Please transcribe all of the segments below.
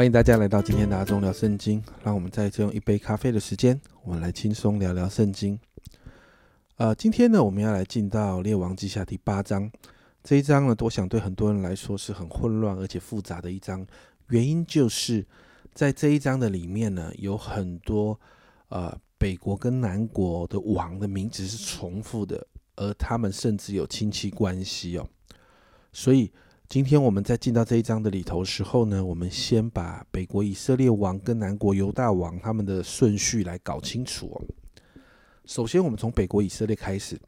欢迎大家来到今天的阿忠聊圣经。让我们再次用一杯咖啡的时间，我们来轻松聊聊圣经。呃，今天呢，我们要来进到列王记下第八章。这一章呢，我想对很多人来说是很混乱而且复杂的一章。原因就是在这一章的里面呢，有很多呃北国跟南国的王的名字是重复的，而他们甚至有亲戚关系哦。所以今天我们在进到这一章的里头时候呢，我们先把北国以色列王跟南国犹大王他们的顺序来搞清楚哦。首先，我们从北国以色列开始。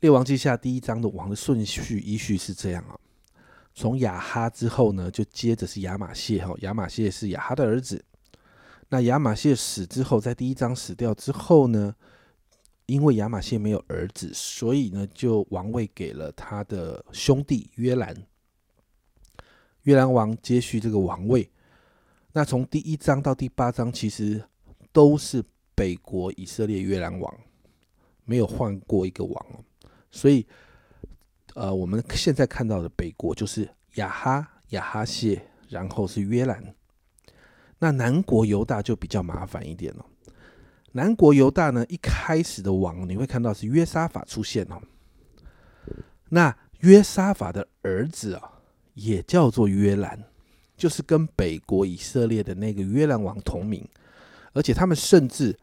列王记下第一章的王的顺序依序是这样啊，从亚哈之后呢，就接着是亚玛谢哈，亚玛谢是亚哈的儿子。那亚玛谢死之后，在第一章死掉之后呢，因为亚玛谢没有儿子，所以呢，就王位给了他的兄弟约兰。约兰王接续这个王位。那从第一章到第八章，其实都是北国以色列约兰王，没有换过一个王哦。所以，呃，我们现在看到的北国就是亚哈、亚哈谢，然后是约兰。那南国犹大就比较麻烦一点了。南国犹大呢，一开始的王你会看到是约沙法出现哦。那约沙法的儿子啊，也叫做约兰，就是跟北国以色列的那个约兰王同名，而且他们甚至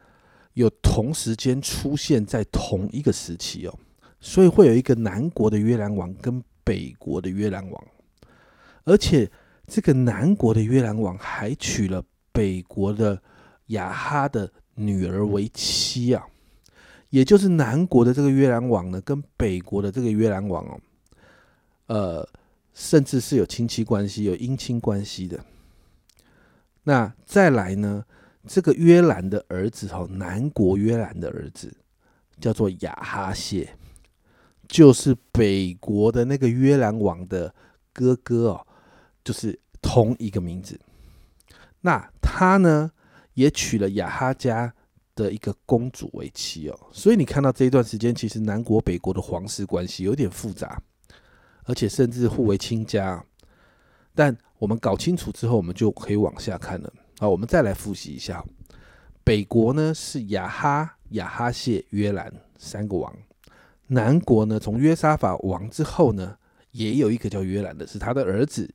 有同时间出现在同一个时期哦。所以会有一个南国的约兰王跟北国的约兰王，而且这个南国的约兰王还娶了北国的雅哈的女儿为妻啊，也就是南国的这个约兰王呢，跟北国的这个约兰王哦，呃，甚至是有亲戚关系、有姻亲关系的。那再来呢，这个约兰的儿子哈，南国约兰的儿子叫做亚哈谢。就是北国的那个约兰王的哥哥哦，就是同一个名字。那他呢，也娶了亚哈家的一个公主为妻哦。所以你看到这一段时间，其实南国北国的皇室关系有点复杂，而且甚至互为亲家。但我们搞清楚之后，我们就可以往下看了。好，我们再来复习一下，北国呢是亚哈、亚哈谢、约兰三个王。南国呢，从约沙法王之后呢，也有一个叫约兰的，是他的儿子。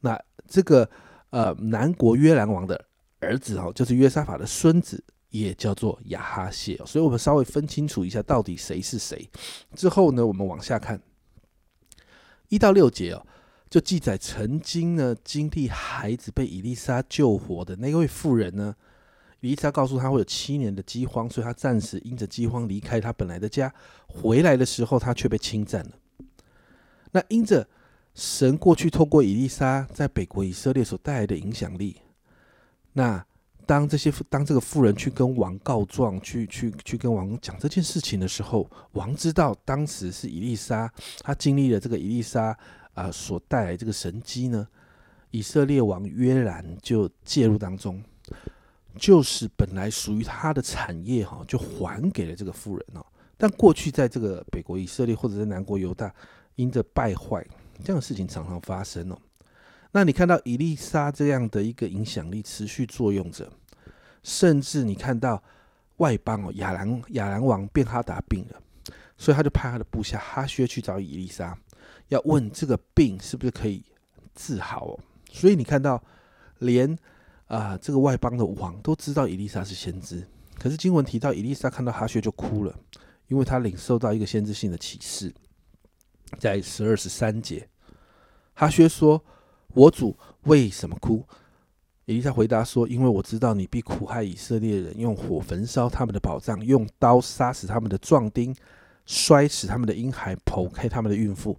那这个呃，南国约兰王的儿子哦，就是约沙法的孙子，也叫做亚哈谢。所以我们稍微分清楚一下，到底谁是谁。之后呢，我们往下看一到六节哦，就记载曾经呢经历孩子被以丽莎救活的那位妇人呢。伊莎告诉他会有七年的饥荒，所以他暂时因着饥荒离开他本来的家。回来的时候，他却被侵占了。那因着神过去透过以丽莎在北国以色列所带来的影响力，那当这些当这个妇人去跟王告状，去去去跟王讲这件事情的时候，王知道当时是以丽莎，他经历了这个以丽莎啊所带来这个神机呢，以色列王约兰就介入当中。就是本来属于他的产业哈，就还给了这个富人哦。但过去在这个北国以色列或者在南国犹大，因着败坏，这样的事情常常发生哦。那你看到伊丽莎这样的一个影响力持续作用着，甚至你看到外邦哦，亚兰亚兰王便哈达病了，所以他就派他的部下哈薛去找伊丽莎，要问这个病是不是可以治好哦。所以你看到连。啊，这个外邦的王都知道伊丽莎是先知，可是经文提到伊丽莎看到哈薛就哭了，因为他领受到一个先知性的启示，在十二十三节，哈薛说：“我主为什么哭？”伊丽莎回答说：“因为我知道你必苦害以色列人，用火焚烧他们的宝藏，用刀杀死他们的壮丁，摔死他们的婴孩，剖开他们的孕妇。”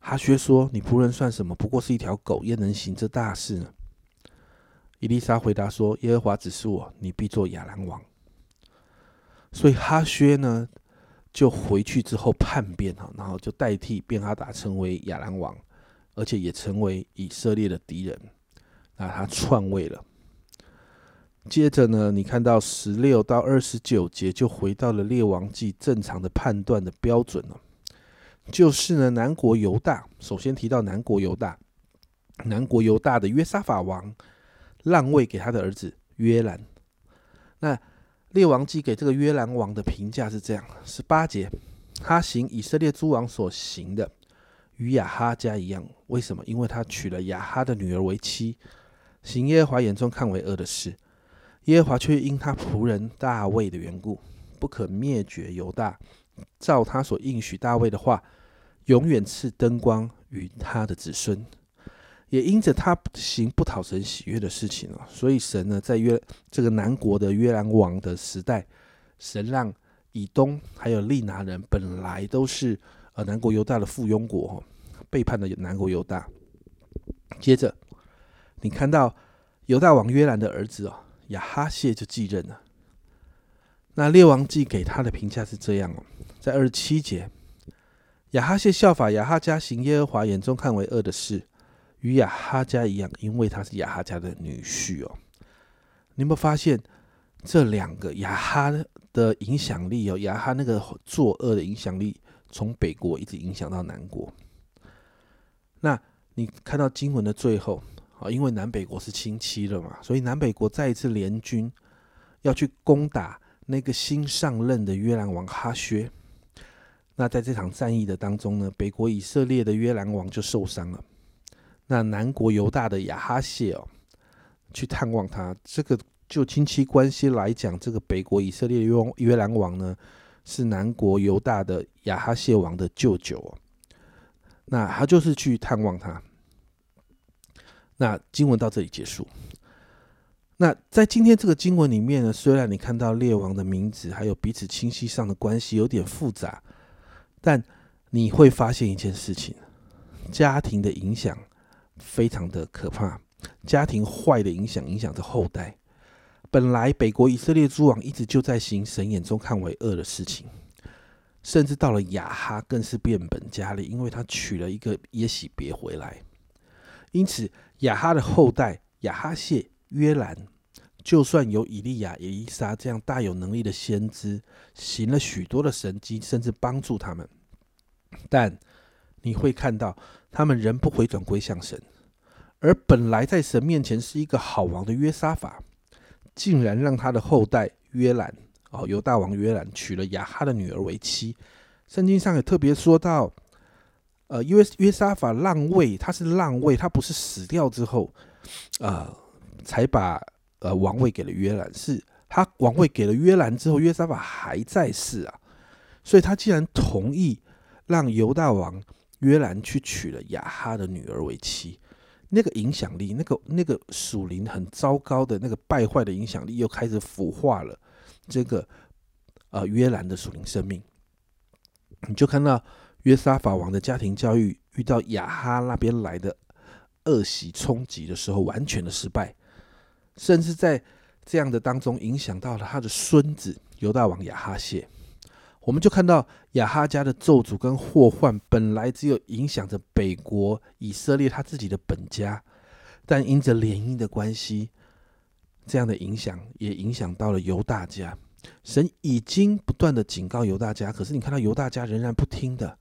哈薛说：“你仆人算什么？不过是一条狗，焉能行这大事呢？”伊丽莎回答说：“耶和华指示我，你必做亚兰王。”所以哈薛呢，就回去之后叛变哈，然后就代替便哈达成为亚兰王，而且也成为以色列的敌人。那他篡位了。接着呢，你看到十六到二十九节，就回到了列王记正常的判断的标准了，就是呢，南国犹大首先提到南国犹大。南国犹大的约沙法王让位给他的儿子约兰。那列王记给这个约兰王的评价是这样：十八节，他行以色列诸王所行的，与雅哈家一样。为什么？因为他娶了雅哈的女儿为妻，行耶和华眼中看为恶的事。耶和华却因他仆人大卫的缘故，不可灭绝犹大，照他所应许大卫的话，永远赐灯光与他的子孙。也因着他行不讨神喜悦的事情啊，所以神呢，在约这个南国的约兰王的时代，神让以东还有利拿人本来都是南国犹大的附庸国，背叛了南国犹大。接着，你看到犹大王约兰的儿子哦。亚哈谢就继任了。那列王记给他的评价是这样哦，在二十七节，亚哈谢效法亚哈家行耶和华眼中看为恶的事，与亚哈家一样，因为他是亚哈家的女婿哦。你有没有发现这两个亚哈的影响力哦？亚哈那个作恶的影响力，从北国一直影响到南国。那你看到经文的最后。啊，因为南北国是亲戚了嘛，所以南北国再一次联军要去攻打那个新上任的约兰王哈薛。那在这场战役的当中呢，北国以色列的约兰王就受伤了。那南国犹大的亚哈谢哦，去探望他。这个就亲戚关系来讲，这个北国以色列约约兰王呢，是南国犹大的亚哈谢王的舅舅哦。那他就是去探望他。那经文到这里结束。那在今天这个经文里面呢，虽然你看到列王的名字还有彼此亲戚上的关系有点复杂，但你会发现一件事情：家庭的影响非常的可怕。家庭坏的影响影响着后代。本来北国以色列诸王一直就在行神眼中看为恶的事情，甚至到了亚哈更是变本加厉，因为他娶了一个耶喜别回来。因此，亚哈的后代亚哈谢、约兰，就算有以利亚、以利沙这样大有能力的先知，行了许多的神迹，甚至帮助他们，但你会看到他们仍不回转归向神。而本来在神面前是一个好王的约沙法，竟然让他的后代约兰哦，犹大王约兰娶了雅哈的女儿为妻。圣经上也特别说到。呃，约约沙法让位，他是让位，他不是死掉之后，呃，才把呃王位给了约兰，是他王位给了约兰之后，约沙法还在世啊，所以他既然同意让犹大王约兰去娶了雅哈的女儿为妻，那个影响力，那个那个属灵很糟糕的那个败坏的影响力，又开始腐化了这个呃约兰的属灵生命，你就看到。约沙法王的家庭教育遇到亚哈那边来的恶习冲击的时候，完全的失败，甚至在这样的当中影响到了他的孙子犹大王亚哈谢。我们就看到亚哈家的咒诅跟祸患，本来只有影响着北国以色列他自己的本家，但因着联姻的关系，这样的影响也影响到了犹大家。神已经不断的警告犹大家，可是你看到犹大家仍然不听的。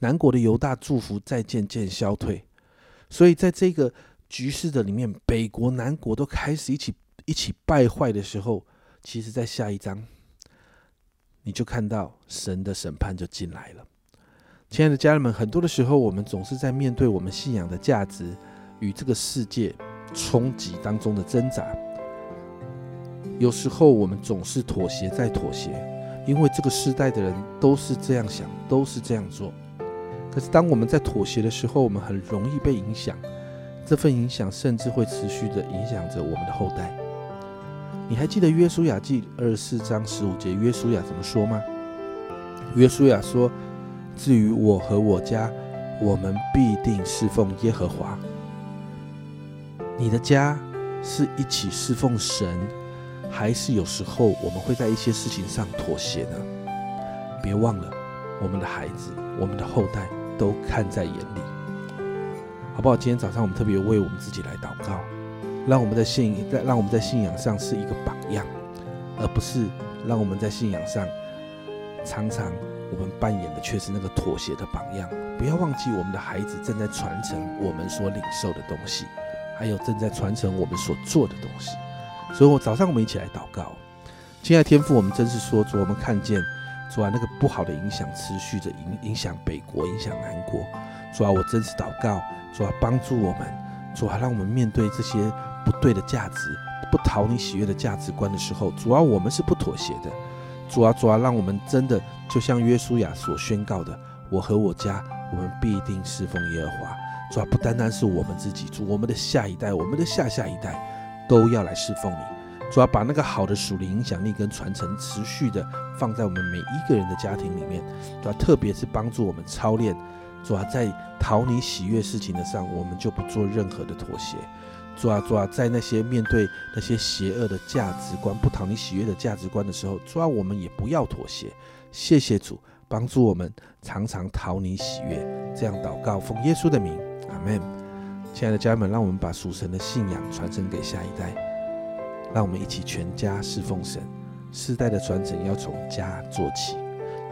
南国的犹大祝福在渐渐消退，所以在这个局势的里面，北国、南国都开始一起一起败坏的时候，其实，在下一章，你就看到神的审判就进来了。亲爱的家人们，很多的时候，我们总是在面对我们信仰的价值与这个世界冲击当中的挣扎。有时候，我们总是妥协再妥协，因为这个时代的人都是这样想，都是这样做。可是，当我们在妥协的时候，我们很容易被影响。这份影响甚至会持续的影响着我们的后代。你还记得约书亚记二十四章十五节，约书亚怎么说吗？约书亚说：“至于我和我家，我们必定侍奉耶和华。”你的家是一起侍奉神，还是有时候我们会在一些事情上妥协呢？别忘了，我们的孩子，我们的后代。都看在眼里，好不好？今天早上我们特别为我们自己来祷告，让我们在信在让我们在信仰上是一个榜样，而不是让我们在信仰上常常我们扮演的却是那个妥协的榜样。不要忘记，我们的孩子正在传承我们所领受的东西，还有正在传承我们所做的东西。所以，我早上我们一起来祷告，亲爱的天父，我们真是说，主，我们看见主啊，那个不好的影响持续着影影响北国，影响南国。主啊，我真是祷告，主啊，帮助我们，主啊，让我们面对这些不对的价值、不讨你喜悦的价值观的时候，主啊，我们是不妥协的。主啊，主啊，让我们真的就像约书亚所宣告的，我和我家。我们必定侍奉耶和华，主要不单单是我们自己，主我们的下一代，我们的下下一代都要来侍奉你。主要把那个好的属灵影响力跟传承持续的放在我们每一个人的家庭里面，主要特别是帮助我们操练，主啊在讨你喜悦事情的上，我们就不做任何的妥协。主啊，主啊，在那些面对那些邪恶的价值观、不讨你喜悦的价值观的时候，主啊，我们也不要妥协。谢谢主。帮助我们常常讨你喜悦，这样祷告，奉耶稣的名，阿门。亲爱的家人们，让我们把属神的信仰传承给下一代，让我们一起全家侍奉神。世代的传承要从家做起。